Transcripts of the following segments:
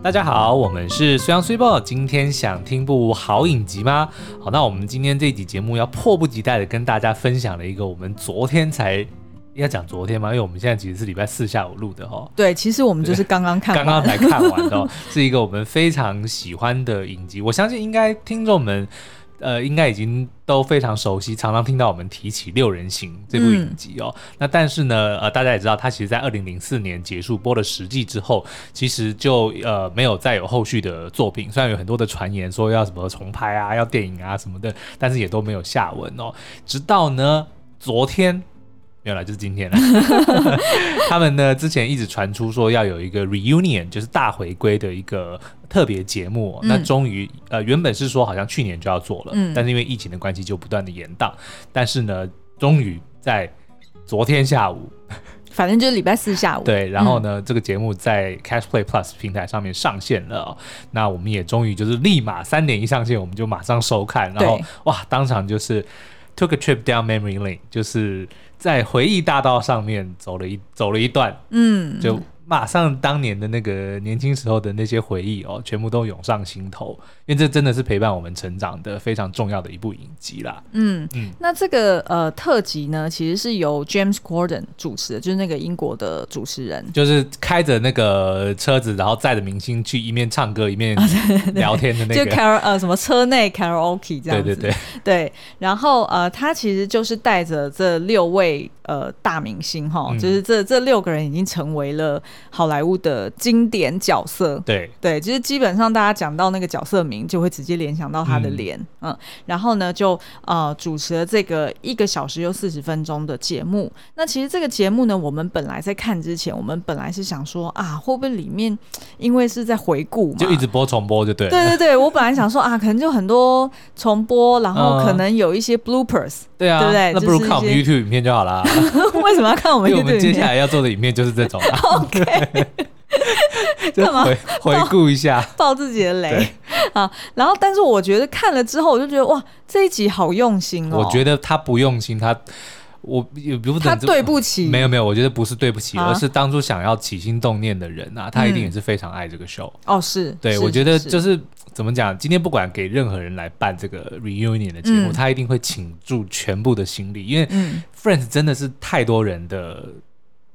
大家好，我们是虽阳虽报。今天想听部好影集吗？好，那我们今天这集节目要迫不及待的跟大家分享了一个我们昨天才应该讲昨天吗？因为我们现在其实是礼拜四下午录的哦。对，其实我们就是刚刚看，刚刚才看完的哦，是一个我们非常喜欢的影集。我相信应该听众们。呃，应该已经都非常熟悉，常常听到我们提起《六人行》这部影集哦。嗯、那但是呢，呃，大家也知道，它其实在二零零四年结束播了十季之后，其实就呃没有再有后续的作品。虽然有很多的传言说要什么重拍啊，要电影啊什么的，但是也都没有下文哦。直到呢昨天。没有了，就是今天了。他们呢，之前一直传出说要有一个 reunion，就是大回归的一个特别节目。嗯、那终于，呃，原本是说好像去年就要做了，嗯、但是因为疫情的关系就不断的延档。但是呢，终于在昨天下午，反正就是礼拜四下午，对。然后呢，嗯、这个节目在 Catch Play Plus 平台上面上线了、哦。那我们也终于就是立马三点一上线，我们就马上收看。然后哇，当场就是 took a trip down memory lane，就是。在回忆大道上面走了一走了一段，嗯，就。马上当年的那个年轻时候的那些回忆哦，全部都涌上心头，因为这真的是陪伴我们成长的非常重要的一部影集啦。嗯嗯，那这个呃特辑呢，其实是由 James Corden 主持的，就是那个英国的主持人，就是开着那个车子，然后载着明星去一面唱歌一面 聊天的那个，就 Car 呃什么车内 Karaoke 这样子。对对对。对，然后呃他其实就是带着这六位呃大明星哈，嗯、就是这这六个人已经成为了。好莱坞的经典角色，对对，就是基本上大家讲到那个角色名，就会直接联想到他的脸，嗯，嗯，然后呢，就呃主持了这个一个小时又四十分钟的节目。那其实这个节目呢，我们本来在看之前，我们本来是想说啊，会不会里面因为是在回顾嘛，就一直播重播就对了，对对对，我本来想说啊，可能就很多重播，然后可能有一些 bloopers，嗯、对啊，对不对？那不如看我们 YouTube 影片就好了。为什么要看我们我们接下来要做的影片就是这种、啊。OK。干嘛回顾一下，爆自己的雷对啊！然后，但是我觉得看了之后，我就觉得哇，这一集好用心哦。我觉得他不用心，他我也不他对不起，没有没有，我觉得不是对不起，啊、而是当初想要起心动念的人啊，他一定也是非常爱这个 show、嗯、哦。是，对，是我觉得就是怎么讲，今天不管给任何人来办这个 reunion 的节目，嗯、他一定会倾注全部的心力，因为 Friends 真的是太多人的。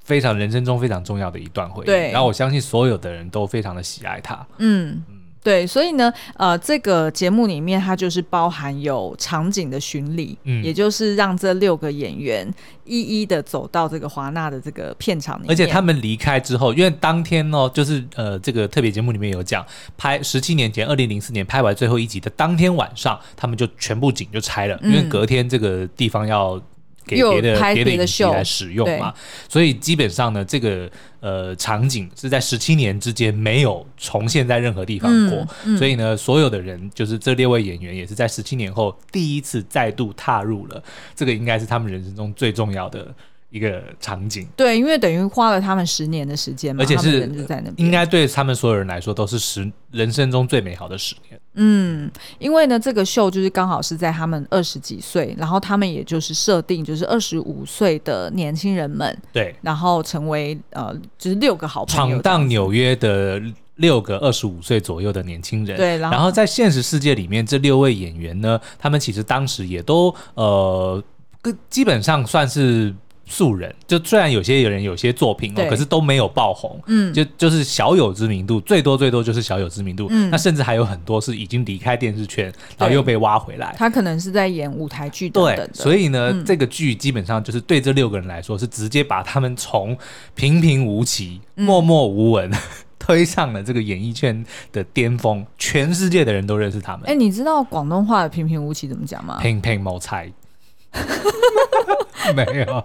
非常人生中非常重要的一段回忆，对。然后我相信所有的人都非常的喜爱他。嗯。嗯，对，所以呢，呃，这个节目里面它就是包含有场景的巡礼，嗯，也就是让这六个演员一一的走到这个华纳的这个片场里面。而且他们离开之后，因为当天哦，就是呃，这个特别节目里面有讲，拍十七年前，二零零四年拍完最后一集的当天晚上，他们就全部景就拆了，嗯、因为隔天这个地方要。给别的别的影集来使用嘛，所以基本上呢，这个呃场景是在十七年之间没有重现在任何地方过，嗯嗯、所以呢，所有的人就是这六位演员也是在十七年后第一次再度踏入了这个，应该是他们人生中最重要的。一个场景，对，因为等于花了他们十年的时间嘛，而且是应该对他们所有人来说都是十人生中最美好的十年。嗯，因为呢，这个秀就是刚好是在他们二十几岁，然后他们也就是设定就是二十五岁的年轻人们，对，然后成为呃，就是六个好朋友，闯荡纽约的六个二十五岁左右的年轻人。对，然后，然后在现实世界里面，这六位演员呢，他们其实当时也都呃，基本上算是。素人，就虽然有些有人有些作品哦，可是都没有爆红，嗯，就就是小有知名度，最多最多就是小有知名度，嗯，那甚至还有很多是已经离开电视圈，然后又被挖回来，他可能是在演舞台剧等等的，对，所以呢，嗯、这个剧基本上就是对这六个人来说是直接把他们从平平无奇、默默无闻、嗯、推上了这个演艺圈的巅峰，全世界的人都认识他们。哎，你知道广东话的平平无奇怎么讲吗？平平无奇。没有，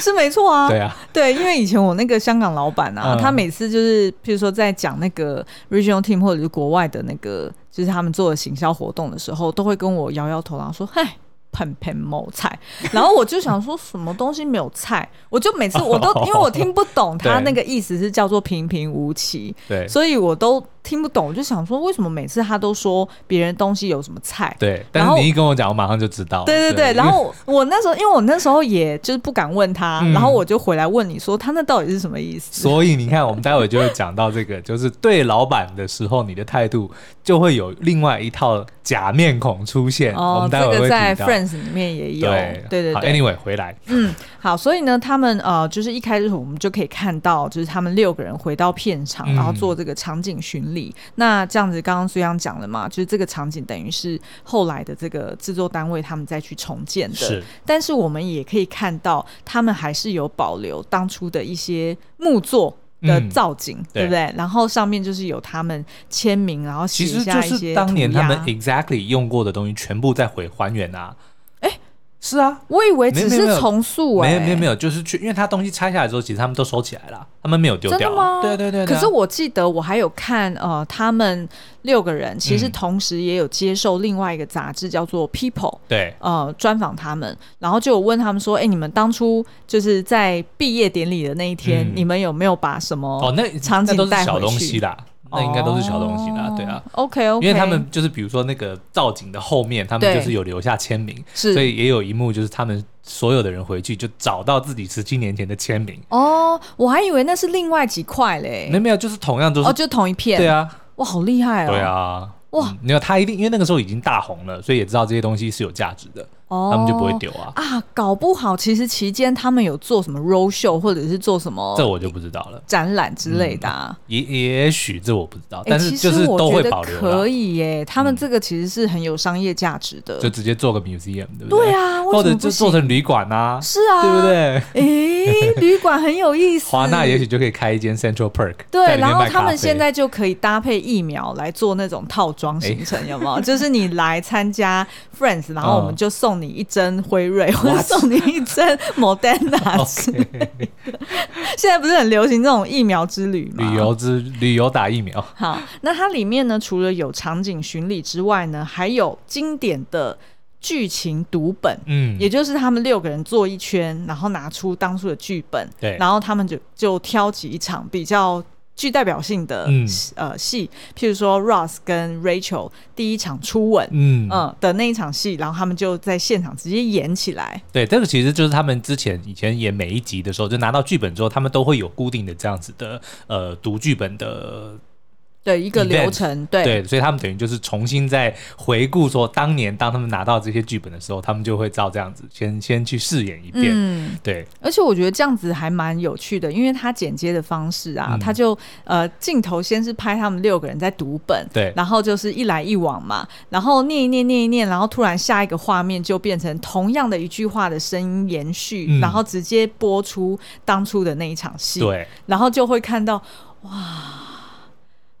是没错啊。对啊，对，因为以前我那个香港老板啊，嗯、他每次就是，譬如说在讲那个 regional team 或者是国外的那个，就是他们做的行销活动的时候，都会跟我摇摇头，然后说：“嗨，盆盆某菜。”然后我就想说，什么东西没有菜？我就每次我都 因为我听不懂他那个意思是叫做平平无奇，对，所以我都。听不懂，我就想说，为什么每次他都说别人东西有什么菜？对，但是你一跟我讲，我马上就知道。对对对，然后我那时候，因为我那时候也就是不敢问他，然后我就回来问你说，他那到底是什么意思？所以你看，我们待会就会讲到这个，就是对老板的时候，你的态度就会有另外一套假面孔出现。我们待会会在 Friends 里面也有。对对对。Anyway，回来。嗯，好，所以呢，他们呃，就是一开始我们就可以看到，就是他们六个人回到片场，然后做这个场景巡礼。那这样子，刚刚虽然讲了嘛，就是这个场景等于是后来的这个制作单位他们再去重建的。是。但是我们也可以看到，他们还是有保留当初的一些木作的造景，嗯、对不对？然后上面就是有他们签名，然后写下一些当年他们 exactly 用过的东西，全部再回还原啊。是啊，我以为只是重塑哎、欸，没有没有没有，就是去，因为他东西拆下来之后，其实他们都收起来了，他们没有丢掉。真的吗？对对对，对。可是我记得我还有看呃，他们六个人其实同时也有接受另外一个杂志叫做 People，对，呃，专访他们，然后就有问他们说，哎，你们当初就是在毕业典礼的那一天，嗯、你们有没有把什么哦那场景带回去？那应该都是小东西啦，哦、对啊，OK OK，因为他们就是比如说那个造景的后面，他们就是有留下签名，所以也有一幕就是他们所有的人回去就找到自己十七年前的签名。哦，我还以为那是另外几块嘞，没有没有，就是同样都是哦，就同一片，对啊，哇，好厉害哦，对啊，哇，没有他一定因为那个时候已经大红了，所以也知道这些东西是有价值的。他们就不会丢啊啊！搞不好其实期间他们有做什么 roll show，或者是做什么，这我就不知道了。展览之类的，啊，也也许这我不知道。但是就是都会保留。可以耶，他们这个其实是很有商业价值的，就直接做个 museum，对不对？对啊，或者就做成旅馆啊，是啊，对不对？哎，旅馆很有意思。华纳也许就可以开一间 Central Park，对，然后他们现在就可以搭配疫苗来做那种套装行程，有没有？就是你来参加 Friends，然后我们就送你一针辉瑞，或者送你一针 Moderna。现在不是很流行这种疫苗之旅吗？旅游之旅游打疫苗。好，那它里面呢，除了有场景巡礼之外呢，还有经典的剧情读本。嗯，也就是他们六个人坐一圈，然后拿出当初的剧本，对，然后他们就就挑几场比较。具代表性的、嗯、呃戏，譬如说 Ross 跟 Rachel 第一场初吻，嗯嗯、呃、的那一场戏，然后他们就在现场直接演起来。对，这个其实就是他们之前以前演每一集的时候，就拿到剧本之后，他们都会有固定的这样子的呃读剧本的。对一个流程，对对，所以他们等于就是重新再回顾说，当年当他们拿到这些剧本的时候，他们就会照这样子先先去试演一遍。嗯，对。而且我觉得这样子还蛮有趣的，因为他剪接的方式啊，他就呃镜头先是拍他们六个人在读本，对，然后就是一来一往嘛，然后念一念念一念，然后突然下一个画面就变成同样的一句话的声音延续，然后直接播出当初的那一场戏，对，然后就会看到哇。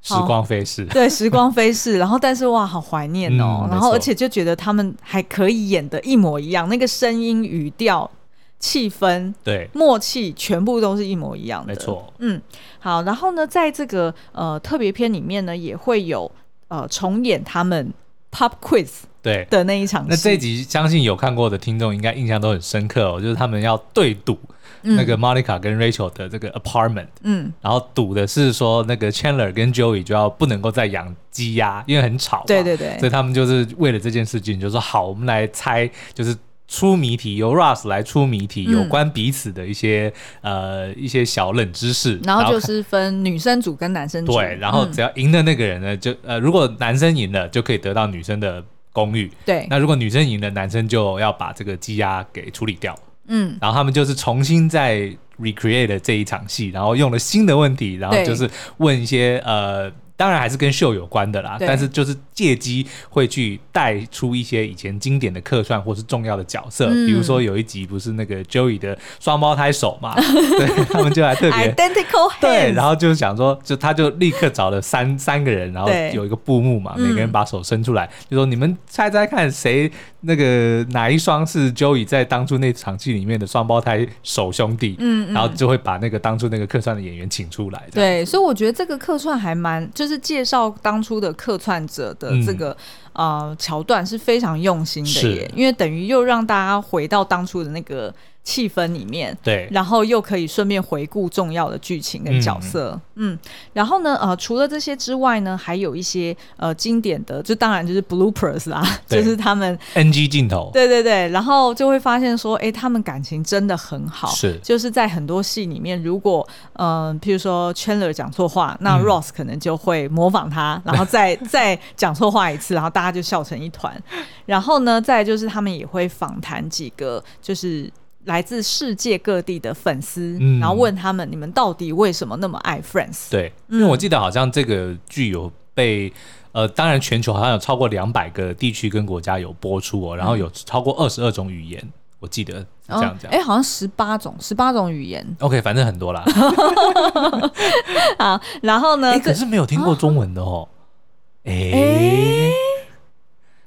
时光飞逝，对，时光飞逝。然后，但是哇，好怀念哦。嗯、然后，而且就觉得他们还可以演的一模一样，那个声音、语调、气氛、对，默契，全部都是一模一样的。没错，嗯，好。然后呢，在这个呃特别篇里面呢，也会有呃重演他们 Pop Quiz 对的那一场。那这一集，相信有看过的听众应该印象都很深刻哦，就是他们要对赌。那个 Monica 跟 Rachel 的这个 apartment，嗯，然后赌的是说那个 Chandler 跟 Joey 就要不能够再养鸡鸭，因为很吵，对对对，所以他们就是为了这件事情，就说好，我们来猜，就是出谜题，由 Ross 来出谜题，有关彼此的一些呃一些小冷知识，然后就是分女生组跟男生组，对，然后只要赢的那个人呢，就呃如果男生赢了，就可以得到女生的公寓，对，那如果女生赢了，男生就要把这个鸡鸭给处理掉。嗯，然后他们就是重新再 recreate 了这一场戏，然后用了新的问题，然后就是问一些呃。当然还是跟秀有关的啦，但是就是借机会去带出一些以前经典的客串或是重要的角色，嗯、比如说有一集不是那个 Joey 的双胞胎手嘛，对，他们就还特别 identical 对，然后就想说，就他就立刻找了三三个人，然后有一个布幕嘛，每个人把手伸出来，嗯、就说你们猜猜看谁那个哪一双是 Joey 在当初那场戏里面的双胞胎手兄弟，嗯，嗯，然后就会把那个当初那个客串的演员请出来，对，所以我觉得这个客串还蛮就是。是介绍当初的客串者的这个、嗯、呃桥段是非常用心的耶，因为等于又让大家回到当初的那个气氛里面，对，然后又可以顺便回顾重要的剧情跟角色，嗯，嗯，然后呢，呃，除了这些之外呢，还有一些呃经典的，就当然就是 bloopers 啦，就是他们 NG 镜头，对对对，然后就会发现说，哎，他们感情真的很好，是，就是在很多戏里面，如果嗯、呃，譬如说 Chandler 讲错话，那 Ross 可能就会模仿他，嗯、然后再 再讲错话一次，然后大家就笑成一团，然后呢，再就是他们也会访谈几个就是。来自世界各地的粉丝，嗯、然后问他们：“你们到底为什么那么爱 Friends？” 对，因为我记得好像这个剧有被呃，当然全球好像有超过两百个地区跟国家有播出哦，然后有超过二十二种语言，我记得是这样讲。哎、哦，好像十八种，十八种语言。OK，反正很多啦。好，然后呢？可是没有听过中文的哦。哎、啊，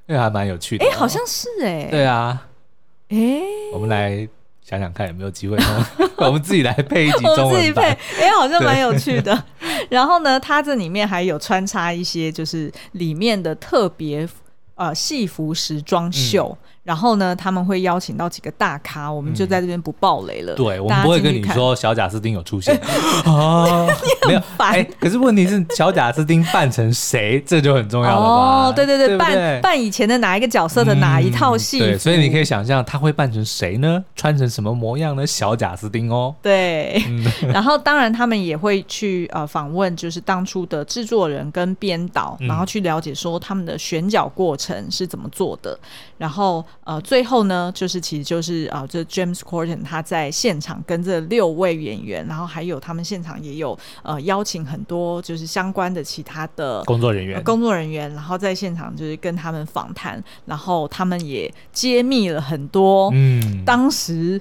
这个还蛮有趣的、哦。哎，好像是哎。对啊。哎，我们来。想想看有没有机会？我们自己来配一集中文版。我自己配，哎、欸，好像蛮有趣的。然后呢，它这里面还有穿插一些，就是里面的特别呃戏服时装秀。嗯然后呢，他们会邀请到几个大咖，我们就在这边不爆雷了。嗯、对，我们不会跟你说小贾斯汀有出现啊，没有。哎，可是问题是小贾斯汀扮成谁，这就很重要了吧？哦，对对对，对对扮扮以前的哪一个角色的哪一套戏、嗯？对，所以你可以想象他会扮成谁呢？穿成什么模样呢？小贾斯汀哦。对，嗯、然后当然他们也会去呃访问，就是当初的制作人跟编导，然后去了解说他们的选角过程是怎么做的，然后。呃，最后呢，就是其实就是啊，这、呃、James Corden 他在现场跟这六位演员，然后还有他们现场也有呃邀请很多就是相关的其他的工作人员、呃，工作人员，然后在现场就是跟他们访谈，然后他们也揭秘了很多嗯当时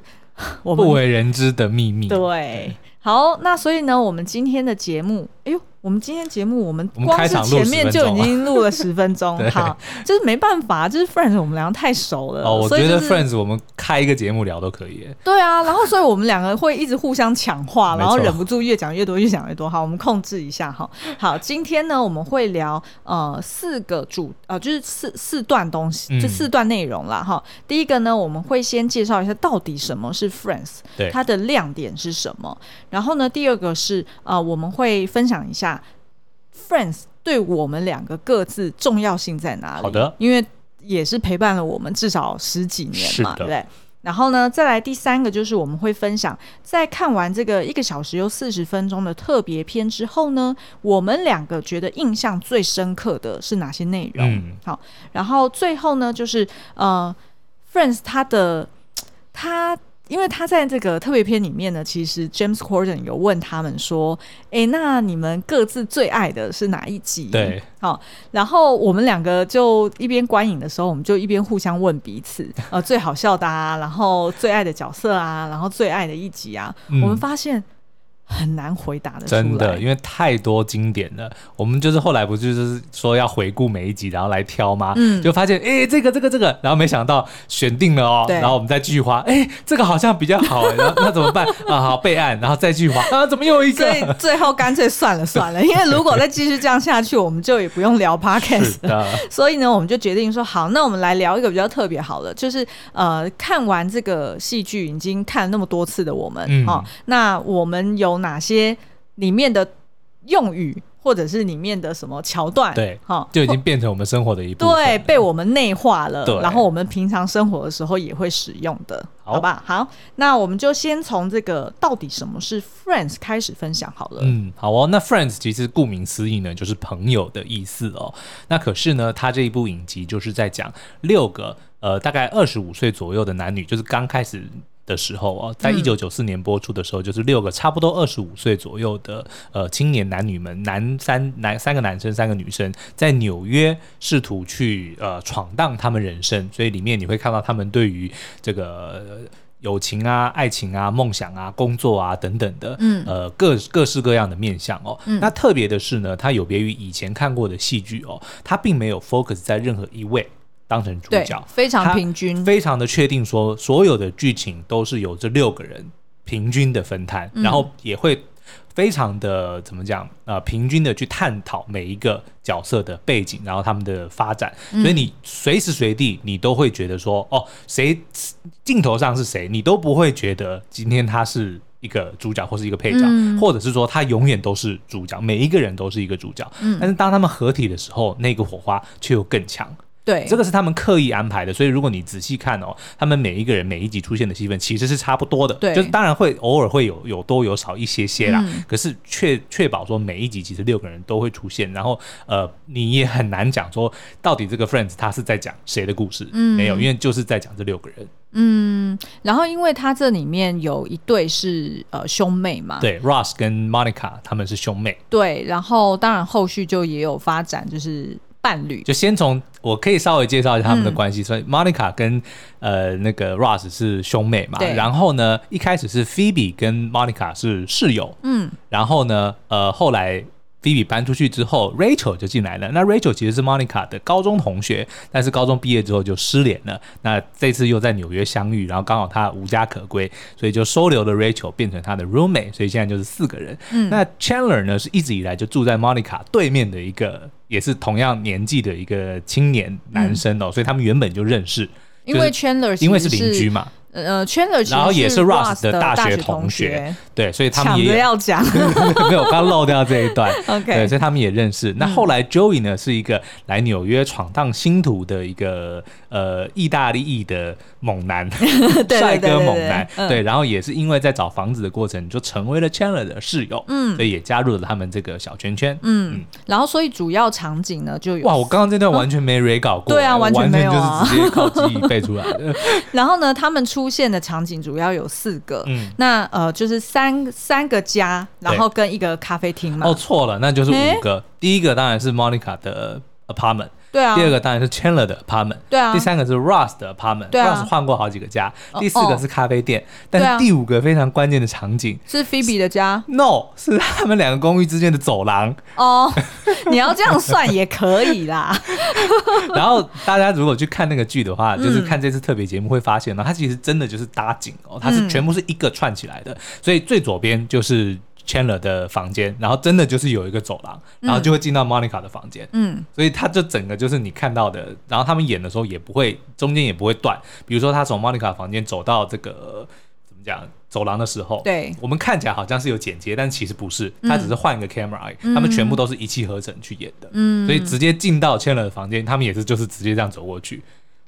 我们不为人知的秘密。对，好，那所以呢，我们今天的节目，哎呦。我们今天节目，我们光是前面就已经录了十分钟，好，就是没办法，就是 Friends，我们两个太熟了。哦，我觉得 Friends，、我们开一个节目聊都可以。对啊，然后所以我们两个会一直互相抢话，然后忍不住越讲越多，越讲越多。好，我们控制一下哈。好，今天呢，我们会聊呃四个主呃，就是四四段东西，这四段内容啦。哈、嗯。第一个呢，我们会先介绍一下到底什么是 Friends，对，它的亮点是什么。然后呢，第二个是呃，我们会分享一下。Friends 对我们两个各自重要性在哪里？好的，因为也是陪伴了我们至少十几年嘛，对不对？然后呢，再来第三个就是我们会分享，在看完这个一个小时又四十分钟的特别篇之后呢，我们两个觉得印象最深刻的是哪些内容？嗯，好，然后最后呢，就是呃，Friends 他的他。因为他在这个特别篇里面呢，其实 James Corden 有问他们说：“哎，那你们各自最爱的是哪一集？”对，好，然后我们两个就一边观影的时候，我们就一边互相问彼此，呃，最好笑的啊，然后最爱的角色啊，然后最爱的一集啊，嗯、我们发现。很难回答的，真的，因为太多经典了。我们就是后来不就是说要回顾每一集，然后来挑吗？嗯，就发现哎，这个这个这个，然后没想到选定了哦，然后我们再继续划，哎，这个好像比较好，然后 那怎么办啊？好备案，然后再继续划啊？怎么又一个？所以最后干脆算了算了，因为如果再继续这样下去，我们就也不用聊 Podcast 了。所以呢，我们就决定说好，那我们来聊一个比较特别好的，就是呃，看完这个戏剧已经看了那么多次的我们，嗯，哦，那我们有。哪些里面的用语，或者是里面的什么桥段，对，哈，就已经变成我们生活的一部分，对，被我们内化了。然后我们平常生活的时候也会使用的，好吧？好，那我们就先从这个到底什么是 Friends 开始分享好了。嗯，好哦。那 Friends 其实顾名思义呢，就是朋友的意思哦。那可是呢，他这一部影集就是在讲六个呃，大概二十五岁左右的男女，就是刚开始。的时候啊，在一九九四年播出的时候，嗯、就是六个差不多二十五岁左右的呃青年男女们，男三男三个男生三个女生，在纽约试图去呃闯荡他们人生，所以里面你会看到他们对于这个、呃、友情啊、爱情啊、梦想啊、工作啊等等的，嗯呃各各式各样的面相哦。嗯、那特别的是呢，它有别于以前看过的戏剧哦，它并没有 focus 在任何一位。当成主角，非常平均，非常的确定说，所有的剧情都是由这六个人平均的分摊，嗯、然后也会非常的怎么讲呃，平均的去探讨每一个角色的背景，然后他们的发展，所以你随时随地你都会觉得说，哦，谁镜头上是谁，你都不会觉得今天他是一个主角或是一个配角，嗯、或者是说他永远都是主角，每一个人都是一个主角。嗯、但是当他们合体的时候，那个火花却又更强。对，这个是他们刻意安排的，所以如果你仔细看哦，他们每一个人每一集出现的戏份其实是差不多的，对，就是当然会偶尔会有有多有少一些些啦，嗯、可是确确保说每一集其实六个人都会出现，然后呃，你也很难讲说到底这个 Friends 他是在讲谁的故事，嗯，没有，因为就是在讲这六个人，嗯，然后因为他这里面有一对是呃兄妹嘛，对，Ross 跟 Monica 他们是兄妹，对，然后当然后续就也有发展，就是。伴侣。就先从我可以稍微介绍一下他们的关系，嗯、所以 Monica 跟呃那个 Ross 是兄妹嘛，然后呢一开始是 Phoebe 跟 Monica 是室友，嗯，然后呢呃后来。菲比搬出去之后，Rachel 就进来了。那 Rachel 其实是 Monica 的高中同学，但是高中毕业之后就失联了。那这次又在纽约相遇，然后刚好他无家可归，所以就收留了 Rachel 变成他的 roommate。所以现在就是四个人。嗯，那 Chandler 呢是一直以来就住在 Monica 对面的一个，也是同样年纪的一个青年男生哦，嗯、所以他们原本就认识，因为 Chandler 因为是邻居嘛。呃，Chandler 然后也是 Ross 的大学同学，对，所以他们也要讲，没有，刚漏掉这一段。OK，对，所以他们也认识。那后来 Joey 呢，是一个来纽约闯荡星途的一个呃意大利裔的猛男，帅哥猛男。对，然后也是因为在找房子的过程，就成为了 Chandler 的室友，嗯，所以也加入了他们这个小圈圈。嗯，然后所以主要场景呢，就有哇，我刚刚这段完全没 re 稿过，对啊，完全没有啊，就是直接靠记忆背出来的。然后呢，他们出。出现的场景主要有四个，嗯，那呃就是三三个家，然后跟一个咖啡厅嘛。哦，错了，那就是五个。欸、第一个当然是 Monica 的 apartment。对啊，第二个当然是 Chandler 的 apartment，对啊，第三个是 Ross 的 apartment，对啊，Ross 换过好几个家，第四个是咖啡店，但是第五个非常关键的场景是 Phoebe 的家，No，是他们两个公寓之间的走廊。哦，你要这样算也可以啦。然后大家如果去看那个剧的话，就是看这次特别节目会发现呢，它其实真的就是搭景哦，它是全部是一个串起来的，所以最左边就是。Chandler 的房间，然后真的就是有一个走廊，然后就会进到 Monica 的房间。嗯，所以他就整个就是你看到的，然后他们演的时候也不会中间也不会断。比如说他从 Monica 房间走到这个怎么讲走廊的时候，对，我们看起来好像是有剪接，但其实不是，他只是换一个 camera 而已。他们全部都是一气呵成去演的。嗯，所以直接进到 Chandler 的房间，他们也是就是直接这样走过去。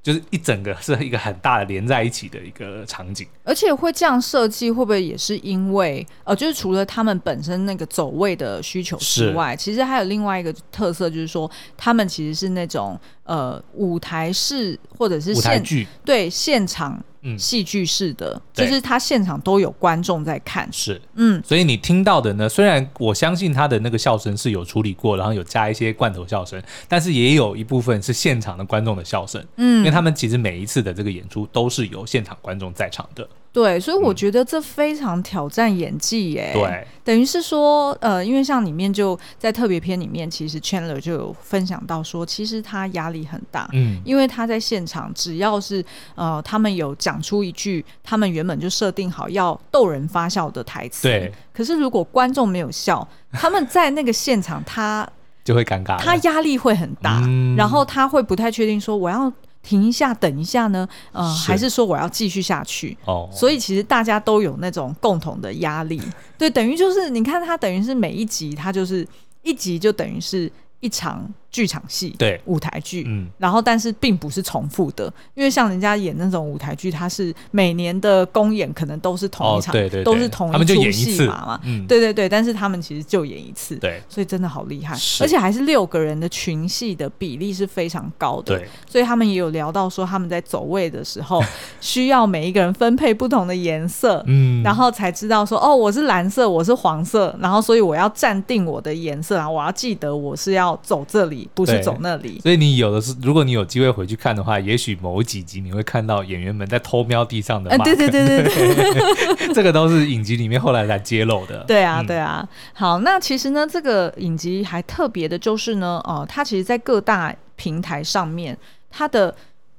就是一整个是一个很大的连在一起的一个场景，而且会这样设计，会不会也是因为呃，就是除了他们本身那个走位的需求之外，其实还有另外一个特色，就是说他们其实是那种呃舞台式或者是现舞台剧对现场。嗯，戏剧式的，对。就是他现场都有观众在看，是，嗯，所以你听到的呢，虽然我相信他的那个笑声是有处理过，然后有加一些罐头笑声，但是也有一部分是现场的观众的笑声，嗯，因为他们其实每一次的这个演出都是有现场观众在场的。对，所以我觉得这非常挑战演技耶。对，等于是说，呃，因为像里面就在特别篇里面，其实 Chandler 就有分享到说，其实他压力很大，嗯，因为他在现场，只要是呃，他们有讲出一句他们原本就设定好要逗人发笑的台词，对，可是如果观众没有笑，他们在那个现场他就会尴尬，他压力会很大，嗯，然后他会不太确定说我要。停一下，等一下呢？呃，是还是说我要继续下去？哦，所以其实大家都有那种共同的压力，对，等于就是你看，他等于是每一集，他就是一集就等于是一场。剧场戏，对。舞台剧，嗯，然后但是并不是重复的，因为像人家演那种舞台剧，它是每年的公演可能都是同一场，对对对，都是同一出戏嘛嘛，嗯，对对对，但是他们其实就演一次，对，所以真的好厉害，而且还是六个人的群戏的比例是非常高的，对，所以他们也有聊到说他们在走位的时候 需要每一个人分配不同的颜色，嗯，然后才知道说哦，我是蓝色，我是黄色，然后所以我要暂定我的颜色然后，我要记得我是要走这里。不是走那里，所以你有的是，如果你有机会回去看的话，也许某几集你会看到演员们在偷瞄地上的。嗯，对对对对对，这个都是影集里面后来才揭露的。对啊，对啊。好，那其实呢，这个影集还特别的就是呢，哦、呃，它其实在各大平台上面，它的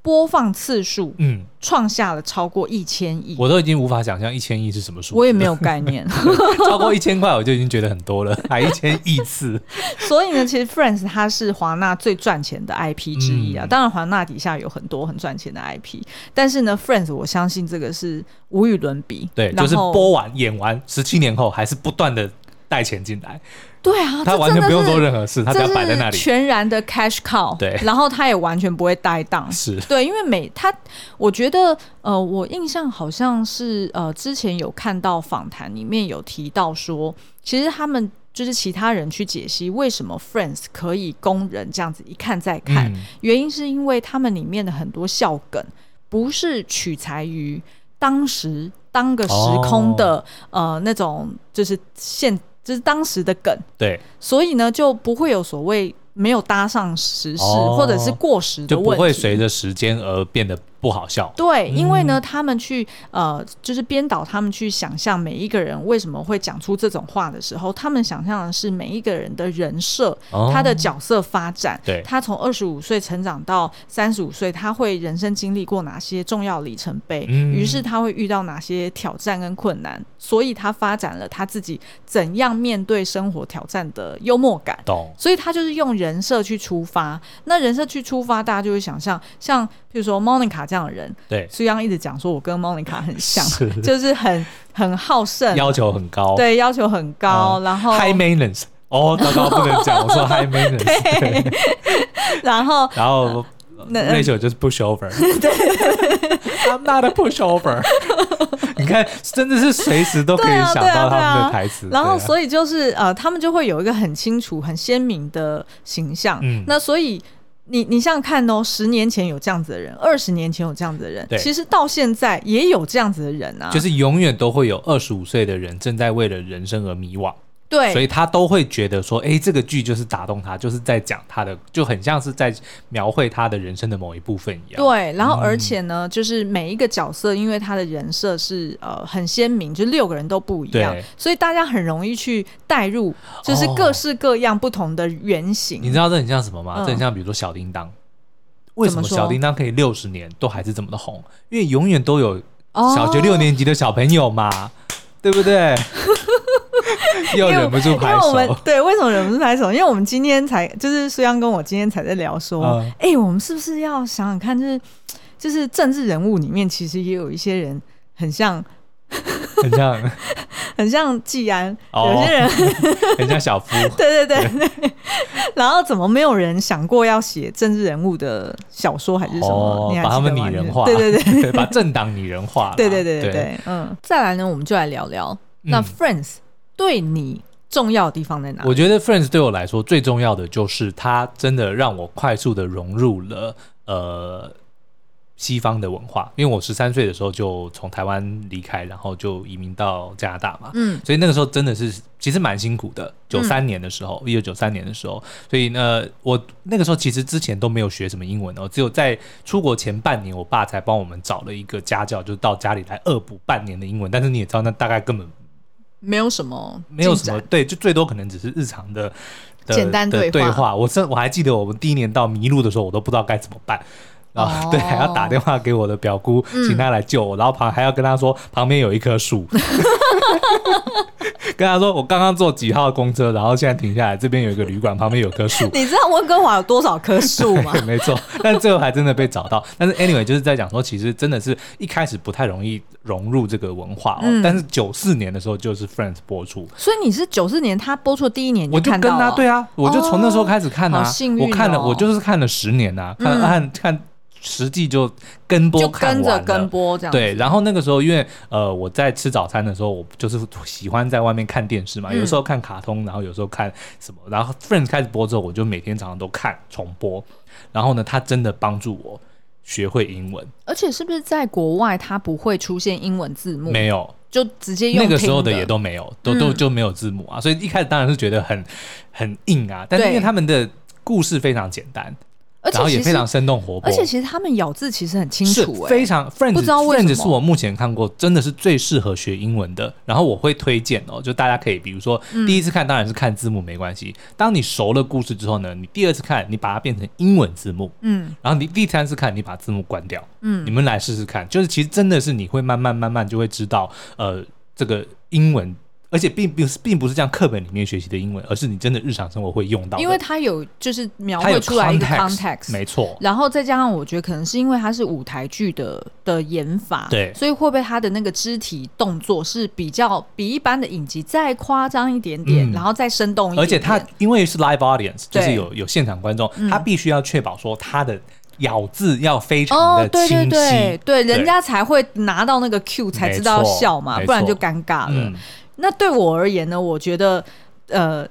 播放次数，嗯，创下了超过一千亿。我都已经无法想象一千亿是什么数，我也没有概念。超过一千块我就已经觉得很多了，还一千亿次。所以呢，其实 Friends 它是华纳最赚钱的 IP 之一啊。嗯、当然，华纳底下有很多很赚钱的 IP，但是呢，Friends 我相信这个是无与伦比。对，就是播完演完，十七年后还是不断的带钱进来。对啊，他完全不用做任何事，他只要摆在那里，全然的 cash cow。对，然后他也完全不会呆档。是对，因为每他，我觉得，呃，我印象好像是，呃，之前有看到访谈里面有提到说，其实他们就是其他人去解析为什么 Friends 可以供人这样子一看再看，嗯、原因是因为他们里面的很多笑梗不是取材于当时当个时空的、哦、呃那种，就是现。就是当时的梗，对，所以呢就不会有所谓没有搭上时事、哦、或者是过时的问题，就不会随着时间而变得。不好笑，对，因为呢，他们去呃，就是编导他们去想象每一个人为什么会讲出这种话的时候，他们想象的是每一个人的人设，哦、他的角色发展，对，他从二十五岁成长到三十五岁，他会人生经历过哪些重要里程碑，嗯、于是他会遇到哪些挑战跟困难，所以他发展了他自己怎样面对生活挑战的幽默感，懂，所以他就是用人设去出发，那人设去出发，大家就会想象像。比如说 Monica 这样的人，对，苏央一直讲说，我跟 Monica 很像，是。就是很很好胜，要求很高，对，要求很高，嗯、然后 High maintenance，哦，糟糕，不能讲，我说 High maintenance，然后然后那首就是 push over，对，I'm not a push over，你看，真的是随时都可以想到他们的台词，然后所以就是呃，他们就会有一个很清楚、很鲜明的形象，嗯，那所以。你你想想看哦，十年前有这样子的人，二十年前有这样子的人，其实到现在也有这样子的人啊，就是永远都会有二十五岁的人正在为了人生而迷惘。对，所以他都会觉得说，哎，这个剧就是打动他，就是在讲他的，就很像是在描绘他的人生的某一部分一样。对，然后而且呢，嗯、就是每一个角色，因为他的人设是呃很鲜明，就六个人都不一样，所以大家很容易去带入，就是各式各样不同的原型。哦、你知道这很像什么吗？嗯、这很像比如说小叮当，为什么小叮当可以六十年都还是这么的红？因为永远都有小学六年级的小朋友嘛，哦、对不对？又忍不住拍手，因为我们对，为什么忍不住拍手？因为我们今天才就是苏央跟我今天才在聊说，哎、嗯欸，我们是不是要想想看，就是就是政治人物里面，其实也有一些人很像，很像，很像季安，哦、有些人很像小夫，对对对然后怎么没有人想过要写政治人物的小说还是什么？哦、把他们拟人化，对对对，对，把政党拟人化，对对对对对，嗯。再来呢，我们就来聊聊。那 Friends。对你重要的地方在哪？我觉得 Friends 对我来说最重要的就是它真的让我快速的融入了呃西方的文化，因为我十三岁的时候就从台湾离开，然后就移民到加拿大嘛，嗯，所以那个时候真的是其实蛮辛苦的。九三年的时候，一九九三年的时候，所以呢，我那个时候其实之前都没有学什么英文哦，只有在出国前半年，我爸才帮我们找了一个家教，就是到家里来恶补半年的英文。但是你也知道，那大概根本。没有什么，没有什么，对，就最多可能只是日常的，的简单对话。对话。我真我还记得我们第一年到迷路的时候，我都不知道该怎么办。啊，对，还要打电话给我的表姑，请他来救我，然后旁还要跟他说旁边有一棵树，跟他说我刚刚坐几号公车，然后现在停下来，这边有一个旅馆，旁边有棵树。你知道温哥华有多少棵树吗？没错，但最后还真的被找到。但是 anyway 就是在讲说，其实真的是一开始不太容易融入这个文化哦。但是九四年的时候就是 Friends 播出，所以你是九四年他播出的第一年，我就跟他对啊，我就从那时候开始看啊，我看了我就是看了十年啊，看看看。实际就跟播看完了，就跟着跟播这样。对，然后那个时候，因为呃，我在吃早餐的时候，我就是喜欢在外面看电视嘛，有时候看卡通，然后有时候看什么，然后 Friends 开始播之后，我就每天早上都看重播。然后呢，他真的帮助我学会英文。而且是不是在国外它不会出现英文字幕？没有，就直接用那个时候的也都没有，都都就没有字幕啊。所以一开始当然是觉得很很硬啊，但是因为他们的故事非常简单。然后也非常生动活泼，而且其实他们咬字其实很清楚，欸，非常 Friends，不知道为什么 Friends 是我目前看过真的是最适合学英文的。然后我会推荐哦，就大家可以比如说第一次看当然是看字幕没关系，嗯、当你熟了故事之后呢，你第二次看你把它变成英文字幕，嗯，然后你第三次看你把字幕关掉，嗯，你们来试试看，就是其实真的是你会慢慢慢慢就会知道，呃，这个英文。而且并不是并不是像课本里面学习的英文，而是你真的日常生活会用到。因为它有就是描绘出来一个 context，, 没错。然后再加上我觉得可能是因为它是舞台剧的的演法，对，所以会不会它的那个肢体动作是比较比一般的影集再夸张一点点，嗯、然后再生动一点点。而且它因为是 live audience，就是有有现场观众，他必须要确保说他的咬字要非常的清晰，哦、对对对，对，人家才会拿到那个 cue 才知道要笑嘛，不然就尴尬了。嗯那对我而言呢，我觉得，呃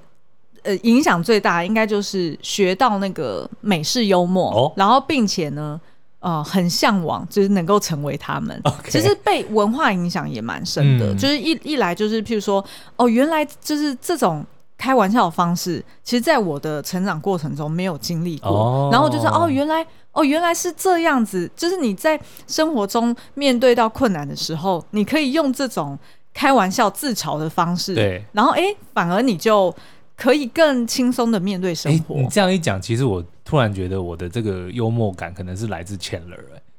呃，影响最大应该就是学到那个美式幽默，哦、然后并且呢，呃，很向往就是能够成为他们。其实被文化影响也蛮深的，嗯、就是一一来就是譬如说，哦，原来就是这种开玩笑的方式，其实在我的成长过程中没有经历过。哦、然后就是哦，原来哦原来是这样子，就是你在生活中面对到困难的时候，你可以用这种。开玩笑自嘲的方式，对，然后哎，反而你就可以更轻松的面对生活。你这样一讲，其实我突然觉得我的这个幽默感可能是来自 Chandler，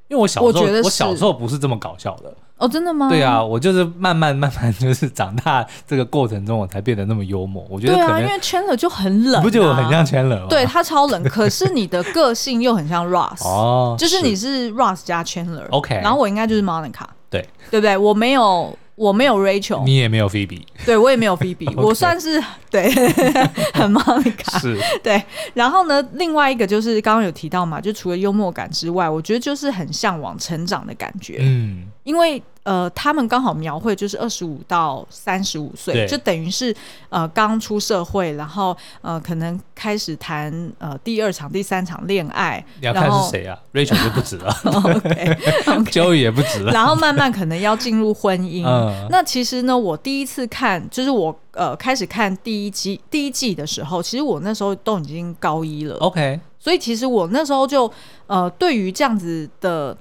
因为我小时候我，我小时候不是这么搞笑的哦，真的吗？对啊，我就是慢慢慢慢就是长大这个过程中，我才变得那么幽默。我觉得对啊，因为 Chandler 就很冷，啊，不就很像 Chandler 吗？对他超冷，可是你的个性又很像 Ross 哦，就是你是 Ross 加 Chandler，OK，然后我应该就是 Monica，对对不对？我没有。我没有 Rachel，你也没有 Phoebe，对，我也没有 Phoebe，Okay 我算是对 很 Monica，是，对。然后呢，另外一个就是刚刚有提到嘛，就除了幽默感之外，我觉得就是很向往成长的感觉，嗯，因为。呃，他们刚好描绘就是二十五到三十五岁，就等于是呃刚出社会，然后呃可能开始谈呃第二场、第三场恋爱。你要看是谁啊？Rachel 就不止了，OK，Joey 也不止了。然后慢慢可能要进入婚姻。嗯、那其实呢，我第一次看，就是我呃开始看第一季第一季的时候，其实我那时候都已经高一了。OK，所以其实我那时候就呃对于这样子的。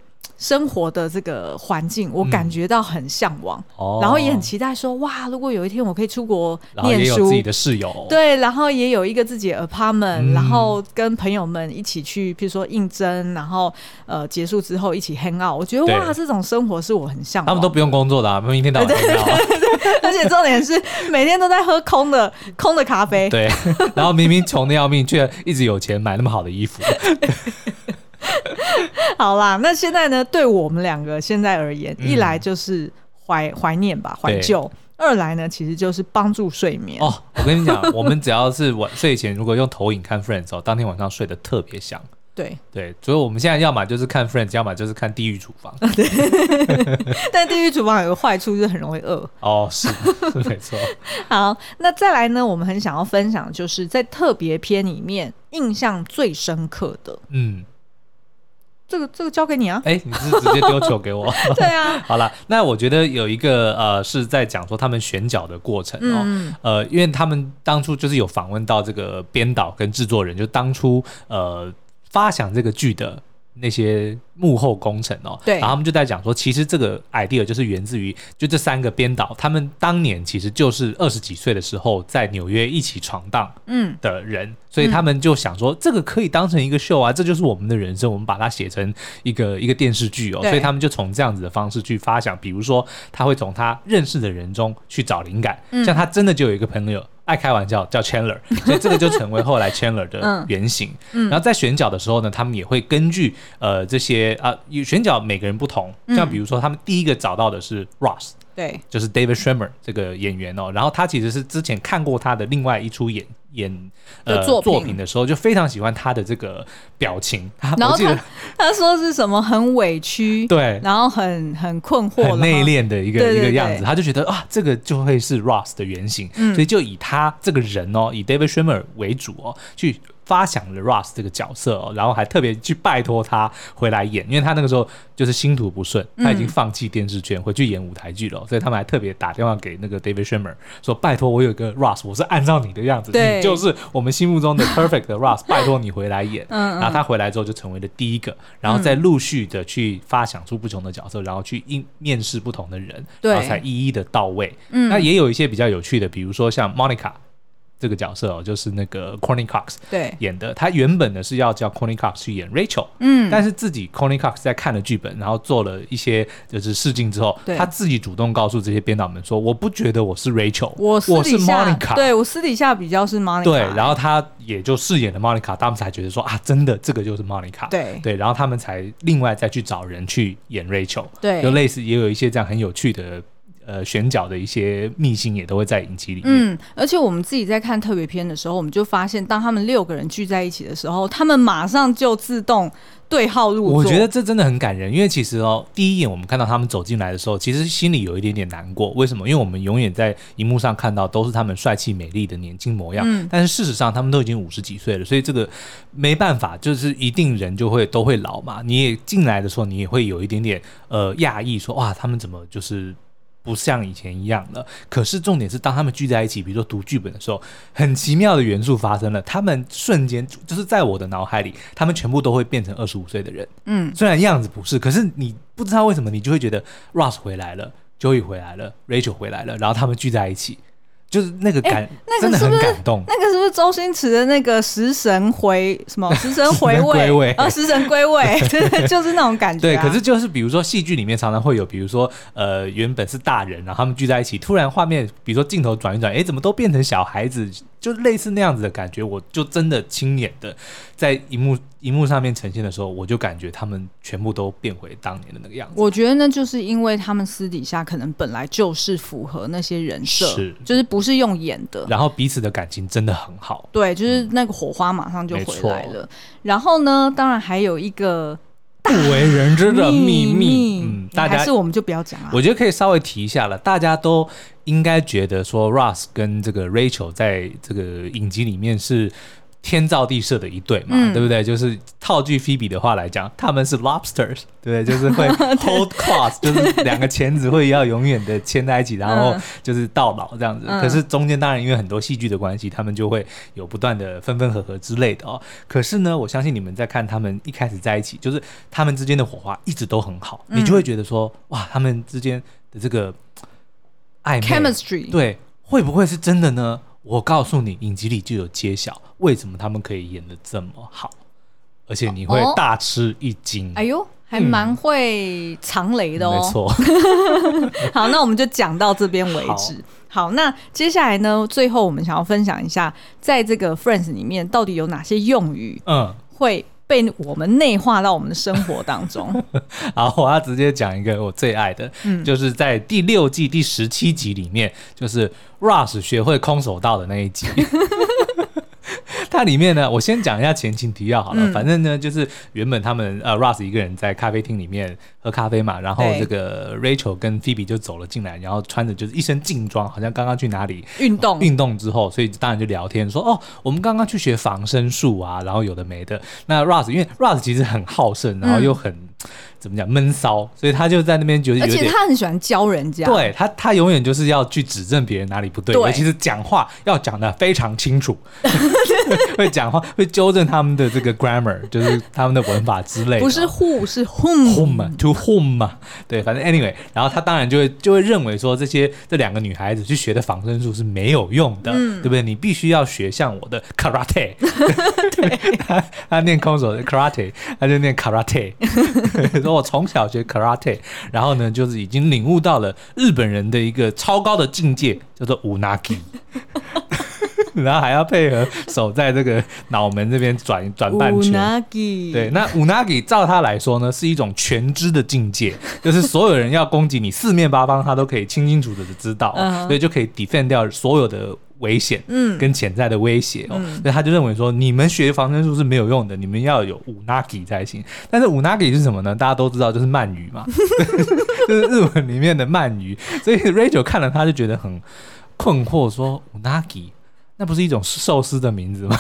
生活的这个环境，我感觉到很向往，然后也很期待说，哇，如果有一天我可以出国念书，也有自己的室友，对，然后也有一个自己的 apartment，、嗯、然后跟朋友们一起去，比如说应征，然后呃结束之后一起 hang out，我觉得哇，这种生活是我很向往。他们都不用工作的、啊，他们一天到晚 hang out，而且重点是每天都在喝空的空的咖啡，对，然后明明穷的要命，却一直有钱买那么好的衣服。好啦，那现在呢？对我们两个现在而言，嗯、一来就是怀怀念吧，怀旧；二来呢，其实就是帮助睡眠。哦，我跟你讲，我们只要是晚睡前，如果用投影看 Friends 哦，当天晚上睡得特别香。对对，所以我们现在要么就是看 Friends，要么就是看地狱厨房。对，但地狱厨房有个坏处，就是很容易饿。哦，是是没错。好，那再来呢？我们很想要分享，就是在特别篇里面印象最深刻的。嗯。这个这个交给你啊！哎，你是直接丢球给我？对啊。好了，那我觉得有一个呃，是在讲说他们选角的过程哦。嗯、呃，因为他们当初就是有访问到这个编导跟制作人，就当初呃发想这个剧的那些幕后工程哦。对。然后他们就在讲说，其实这个 idea 就是源自于就这三个编导，他们当年其实就是二十几岁的时候在纽约一起闯荡嗯的人。嗯所以他们就想说，这个可以当成一个秀啊，这就是我们的人生，我们把它写成一个一个电视剧哦。所以他们就从这样子的方式去发想，比如说他会从他认识的人中去找灵感，嗯、像他真的就有一个朋友爱开玩笑叫 Chandler，所以这个就成为后来 Chandler 的 原型。嗯、然后在选角的时候呢，他们也会根据呃这些啊、呃、选角每个人不同，像比如说他们第一个找到的是 Ross。对，就是 David Schwimmer 这个演员哦，然后他其实是之前看过他的另外一出演演呃作品，的时候，就非常喜欢他的这个表情。然后他他说是什么很委屈，对，然后很很困惑、很内敛的一个一个样子，他就觉得啊，这个就会是 Ross 的原型，嗯、所以就以他这个人哦，以 David Schwimmer 为主哦，去发想了 Ross 这个角色哦，然后还特别去拜托他回来演，因为他那个时候就是星途不顺，他已经放弃电视圈，回去演舞台剧了，嗯、所以他们还特别打电话给那个 David Schwimmer 说：“拜托，我有一个 Ross，我是按照你的样子，你就是我们心目中的 perfect 的 Ross，拜托你回来演。嗯”然后他回来之后就成为了第一个，然后再陆续的去发想出不同的角色，然后去应面试不同的人，然后才一一的到位。嗯，那也有一些比较有趣的，比如说像 Monica。这个角色哦，就是那个 Courteney Cox 对。演的。他原本呢是要叫 Courteney Cox 去演 Rachel，嗯，但是自己 Courteney Cox 在看了剧本，然后做了一些就是试镜之后，他自己主动告诉这些编导们说：“我不觉得我是 Rachel，我，我是 Monica，对我私底下比较是 Monica。”对，然后他也就饰演了 Monica，他们才觉得说啊，真的这个就是 Monica，对。对，然后他们才另外再去找人去演 Rachel，对，就类似也有一些这样很有趣的。呃，选角的一些秘辛也都会在影集里面。嗯，而且我们自己在看特别篇的时候，我们就发现，当他们六个人聚在一起的时候，他们马上就自动对号入座。我觉得这真的很感人，因为其实哦，第一眼我们看到他们走进来的时候，其实心里有一点点难过。为什么？因为我们永远在荧幕上看到都是他们帅气美丽的年轻模样，嗯，但是事实上他们都已经五十几岁了，所以这个没办法，就是一定人就会都会老嘛。你也进来的时候，你也会有一点点呃讶异，说哇，他们怎么就是。不像以前一样了。可是重点是，当他们聚在一起，比如说读剧本的时候，很奇妙的元素发生了。他们瞬间就是在我的脑海里，他们全部都会变成二十五岁的人。嗯，虽然样子不是，可是你不知道为什么，你就会觉得 Ross 回来了，Joey 回来了，Rachel 回来了，然后他们聚在一起。就是那个感，那个、是不是感动。那个是不是周星驰的那个食神回什么？食神回味啊，食神归位，对，就是那种感觉、啊。对，可是就是比如说戏剧里面常常会有，比如说呃，原本是大人，然后他们聚在一起，突然画面，比如说镜头转一转，哎，怎么都变成小孩子？就类似那样子的感觉，我就真的亲眼的在荧幕荧幕上面呈现的时候，我就感觉他们全部都变回当年的那个样子。我觉得呢，就是因为他们私底下可能本来就是符合那些人设，是就是不是用演的，然后彼此的感情真的很好。对，就是那个火花马上就回来了。嗯、然后呢，当然还有一个。不为人知的秘密，嗯，大家还是我们就不要讲了。我觉得可以稍微提一下了，大家都应该觉得说 Russ 跟这个 Rachel 在这个影集里面是。天造地设的一对嘛，嗯、对不对？就是套句菲比的话来讲，他们是 lobsters，对不对？就是会 hold close，就是两个钳子会要永远的牵在一起，然后就是到老这样子。嗯、可是中间当然因为很多戏剧的关系，他们就会有不断的分分合合之类的哦。可是呢，我相信你们在看他们一开始在一起，就是他们之间的火花一直都很好，嗯、你就会觉得说，哇，他们之间的这个暧昧，chemistry，对，会不会是真的呢？我告诉你，影集里就有揭晓为什么他们可以演的这么好，而且你会大吃一惊。哎呦，还蛮会藏雷的哦。没错。好，那我们就讲到这边为止。好，好，那接下来呢？最后我们想要分享一下，在这个 Friends 里面到底有哪些用语，嗯，会。被我们内化到我们的生活当中。好，我要直接讲一个我最爱的，嗯，就是在第六季第十七集里面，就是 Rush 学会空手道的那一集。它里面呢，我先讲一下前情提要好了。嗯、反正呢，就是原本他们呃 Russ 一个人在咖啡厅里面喝咖啡嘛，然后这个 Rachel 跟 Phoebe 就走了进来，然后穿着就是一身劲装，好像刚刚去哪里运动运动之后，所以当然就聊天说哦，我们刚刚去学防身术啊，然后有的没的。那 Russ 因为 Russ 其实很好胜，然后又很。嗯怎么讲闷骚，所以他就在那边觉得，而且他很喜欢教人家，对他，他永远就是要去指正别人哪里不对，尤其是讲话要讲的非常清楚，会讲话 会纠正他们的这个 grammar，就是他们的文法之类的，不是 who 是 whom，whom，to whom 嘛，对，反正 anyway，然后他当然就会就会认为说这些这两个女孩子去学的防身术是没有用的，嗯、对不对？你必须要学像我的 karate，对他他念空手的 karate，他就念 karate。我从小学 karate，然后呢，就是已经领悟到了日本人的一个超高的境界，叫做 unagi，然后还要配合手在这个脑门这边转转半圈。对，那 unagi 照他来说呢，是一种全知的境界，就是所有人要攻击你，四面八方他都可以清清楚楚的知道，所以就可以 defend 掉所有的。危险，嗯，跟潜在的威胁哦，所以他就认为说，你们学防身术是没有用的，你们要有五 nagi 才行。但是五 nagi 是什么呢？大家都知道，就是鳗鱼嘛，就是日文里面的鳗鱼。所以 Rachel 看了他就觉得很困惑，说五 nagi 那不是一种寿司的名字吗？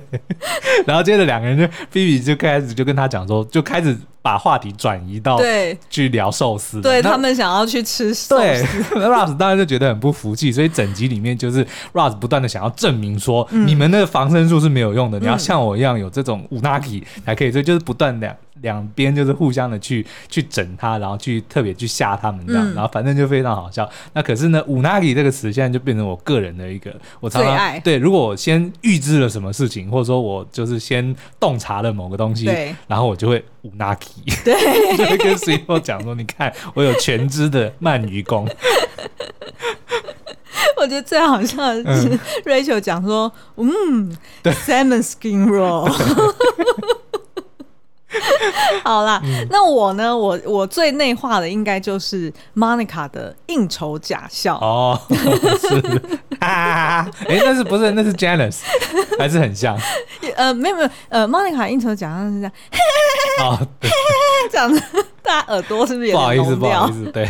对，然后接着两个人就 Phoebe 就开始就跟他讲说，就开始把话题转移到对去聊寿司，对他们想要去吃寿司。对，Ross 当然就觉得很不服气，所以整集里面就是 Ross 不断的想要证明说，嗯、你们那个防身术是没有用的，嗯、你要像我一样有这种 Unagi 才可以，所以就是不断的。两边就是互相的去去整他，然后去特别去吓他们这样，嗯、然后反正就非常好笑。那可是呢五 nagi 这个词现在就变成我个人的一个，我常常爱对。如果我先预知了什么事情，或者说我就是先洞察了某个东西，然后我就会五 nagi，对，就会跟 CEO 讲说：“你看，我有全知的鳗鱼功。”我觉得最好笑的是 Rachel 讲说：“嗯，对，Salmon Skin Roll。” 好啦，嗯、那我呢？我我最内化的应该就是 Monica 的应酬假笑哦，是啊，哎、欸，那是不是那是 Janice 还是很像？呃，没有没有，呃，Monica 应酬假笑是这样，哦，这样子，大家耳朵是不是也不好意思？不好意思，对。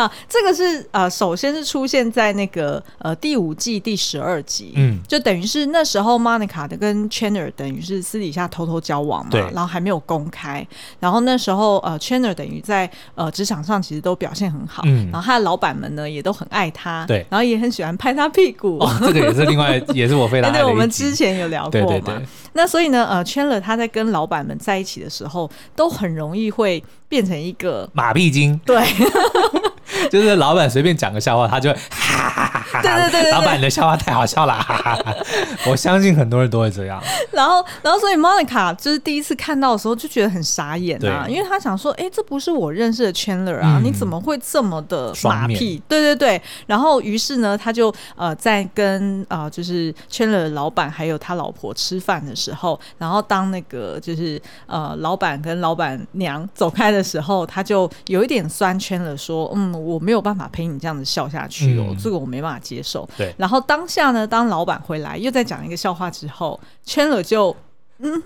啊，这个是呃，首先是出现在那个呃第五季第十二集，嗯，就等于是那时候 Monica 的跟 Chandler 等于是私底下偷偷交往嘛，对，然后还没有公开，然后那时候呃 Chandler 等于在呃职场上其实都表现很好，嗯，然后他的老板们呢也都很爱他，对，然后也很喜欢拍他屁股，哦，这个也是另外 也是我非常对，我们之前有聊过嘛，对对对，那所以呢呃 Chandler 他在跟老板们在一起的时候，都很容易会变成一个马屁精，对。就是老板随便讲个笑话，他就哈哈哈哈。对对对对，老板你的笑话太好笑了，哈哈哈。我相信很多人都会这样。然后，然后，所以 Monica 就是第一次看到的时候就觉得很傻眼啊，因为他想说，哎，这不是我认识的 Chandler 啊，你怎么会这么的马屁？对对对。然后，于是呢，他就呃在跟呃就是 Chandler 老板还有他老婆吃饭的时候，然后当那个就是呃老板跟老板娘走开的时候，他就有一点酸 Chandler 说，嗯。我没有办法陪你这样子笑下去哦，嗯、这个我没办法接受。对，然后当下呢，当老板回来又在讲一个笑话之后，Chandler 就嗯，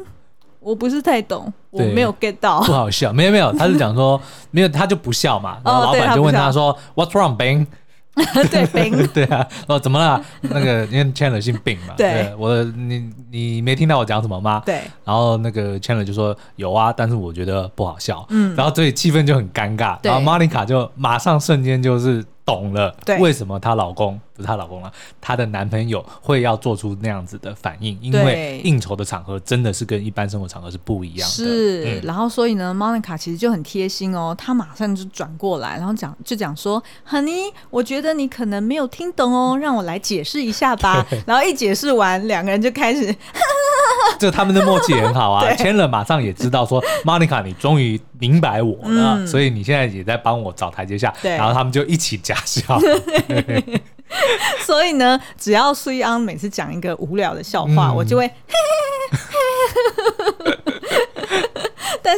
我不是太懂，我没有 get 到，不好笑，没有没有，他是讲说 没有，他就不笑嘛。然后老板就问他说、，What's wrong, Bing？对，Bing，对啊，哦，怎么了？那个因为 Chandler 姓 Bing 嘛，对，对，我的你你没听到我讲什么吗？对，然后那个 Chandler 就说有啊，但是我觉得不好笑，嗯，然后所以气氛就很尴尬，然后 Monica 就马上瞬间就是。懂了，对，为什么她老公不是她老公了？她的男朋友会要做出那样子的反应，因为应酬的场合真的是跟一般生活场合是不一样的。是，嗯、然后所以呢，Monica 其实就很贴心哦，她马上就转过来，然后讲就讲说，Honey，我觉得你可能没有听懂哦，让我来解释一下吧。然后一解释完，两个人就开始。就 他们的默契也很好啊，Chandler 马上也知道说，Monica 你终于明白我了，嗯、所以你现在也在帮我找台阶下，对。然后他们就一起假笑。所以呢，只要苏一安每次讲一个无聊的笑话，嗯、我就会。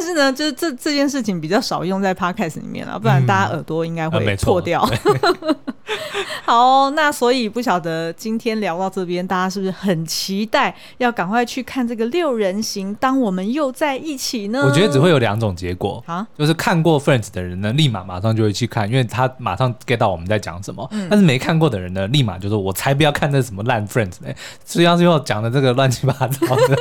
但是呢，就是这这件事情比较少用在 Podcast 里面了，不然大家耳朵应该会破掉。嗯 好、哦，那所以不晓得今天聊到这边，大家是不是很期待要赶快去看这个六人行？当我们又在一起呢？我觉得只会有两种结果啊，就是看过 Friends 的人呢，立马马上就会去看，因为他马上 get 到我们在讲什么。嗯、但是没看过的人呢，立马就说：“我才不要看这什么烂 Friends 呢！”所以要最后讲的这个乱七八糟的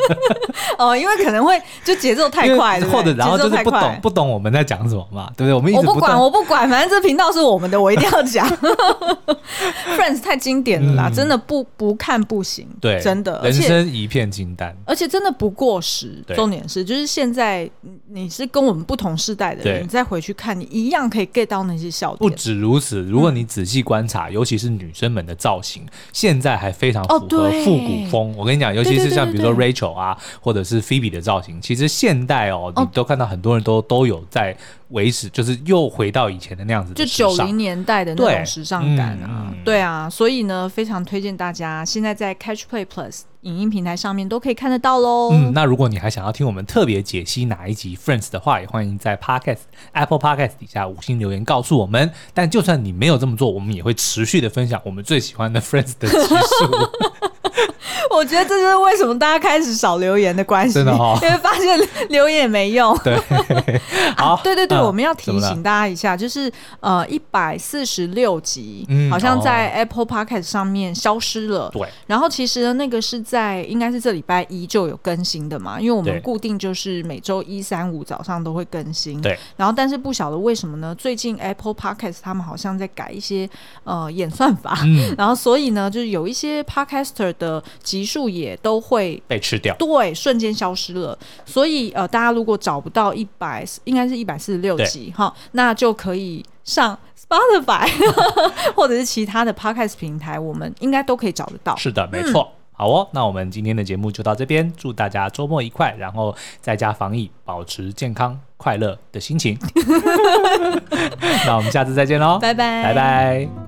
哦，因为可能会就节奏太快 了，或者然后就是不懂不懂我们在讲什么嘛，对不对？我们一直不，我不管，我不管，反正这频道是我们的，我一定要讲。Friends 太经典了啦，嗯、真的不不看不行。对，真的，人生一片金丹，而且真的不过时。重点是，就是现在你是跟我们不同世代的人，你再回去看，你一样可以 get 到那些笑点。不止如此，如果你仔细观察，嗯、尤其是女生们的造型，现在还非常符合复古风。哦、我跟你讲，尤其是像比如说 Rachel 啊，或者是 Phoebe 的造型，其实现代哦，你都看到很多人都都有在。维持就是又回到以前的那样子，就九零年代的那种时尚感啊，对，嗯、对啊，所以呢，非常推荐大家现在在 Catch Play Plus 影音平台上面都可以看得到喽。嗯，那如果你还想要听我们特别解析哪一集 Friends 的话，也欢迎在 Podcast Apple Podcast 底下五星留言告诉我们。但就算你没有这么做，我们也会持续的分享我们最喜欢的 Friends 的集数。我觉得这就是为什么大家开始少留言的关系，真的哦，因为发现留言也没用。对，好，啊、对对对、嗯，我们要提醒大家一下，就是呃，一百四十六集、嗯、好像在 Apple Podcast 上面消失了。对、嗯，然后其实呢，那个是在应该是这礼拜一就有更新的嘛，因为我们固定就是每周一、三、五早上都会更新。对，然后但是不晓得为什么呢？最近 Apple Podcast 他们好像在改一些呃演算法、嗯，然后所以呢，就是有一些 Podcaster 的。集数也都会被吃掉，对，瞬间消失了。所以呃，大家如果找不到一百，应该是一百四十六集哈，那就可以上 Spotify 或者是其他的 Podcast 平台，我们应该都可以找得到。是的，没错。嗯、好哦，那我们今天的节目就到这边，祝大家周末愉快，然后在家防疫，保持健康快乐的心情。那我们下次再见喽，拜拜，拜拜。